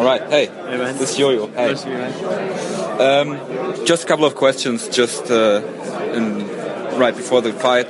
All right. Hey. Hey, man. This is Yo-Yo. Hey. Nice to meet you, man. Um, just a couple of questions, just uh, in, right before the fight.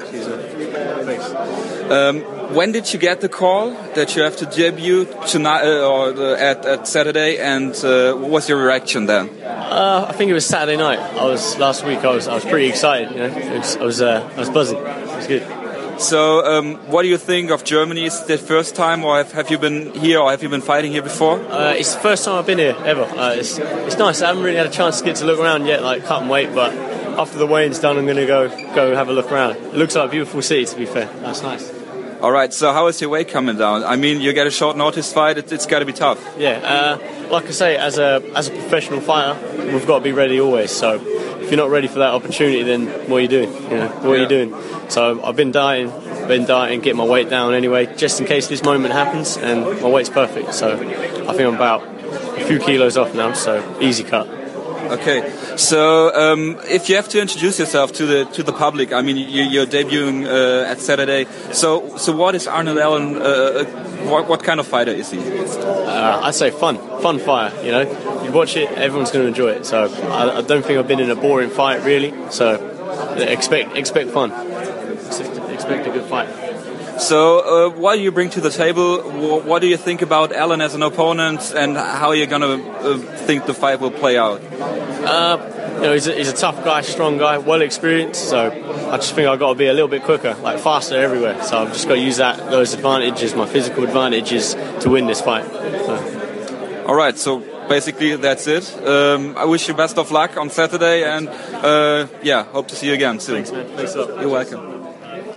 Um, when did you get the call that you have to debut tonight uh, or uh, at, at Saturday, and uh, what was your reaction then? Uh, I think it was Saturday night. I was last week. I was I was pretty excited. You know, it was, I was uh, I was buzzing. It was good. So, um, what do you think of Germany? Is it the first time, or have, have you been here, or have you been fighting here before? Uh, it's the first time I've been here ever. Uh, it's it's nice. I haven't really had a chance to get to look around yet, like cut and wait. But after the weigh-in's done, I'm going to go go have a look around. It looks like a beautiful city. To be fair, that's nice. All right. So, how is your weight coming down? I mean, you get a short notice fight. It, it's got to be tough. Yeah, uh, like I say, as a as a professional fighter, we've got to be ready always. So if you're not ready for that opportunity, then what are you doing? You know, what are you doing? So I've been dieting, been dieting, get my weight down anyway, just in case this moment happens, and my weight's perfect. So I think I'm about a few kilos off now, so easy cut. Okay, so um, if you have to introduce yourself to the to the public, I mean, you, you're debuting uh, at Saturday. So, so what is Arnold Allen? Uh, uh, what, what kind of fighter is he? Uh, I'd say fun, fun fire. You know, you watch it, everyone's going to enjoy it. So I, I don't think I've been in a boring fight really. So expect expect fun, expect a good fight. So, uh, what do you bring to the table? Wh- What do you think about Alan as an opponent, and how you're gonna uh, think the fight will play out? Uh, you know, he's a, he's a tough guy, strong guy, well experienced. So I just think I've got to be a little bit quicker, like faster everywhere. So I've just got to use that those advantages, my physical advantages, to win this fight. So, All right, so basically that's it. Um, I wish you best of luck on Saturday, and uh, yeah, hope to see you again soon. thanks, man. Thanks a lot. You're welcome.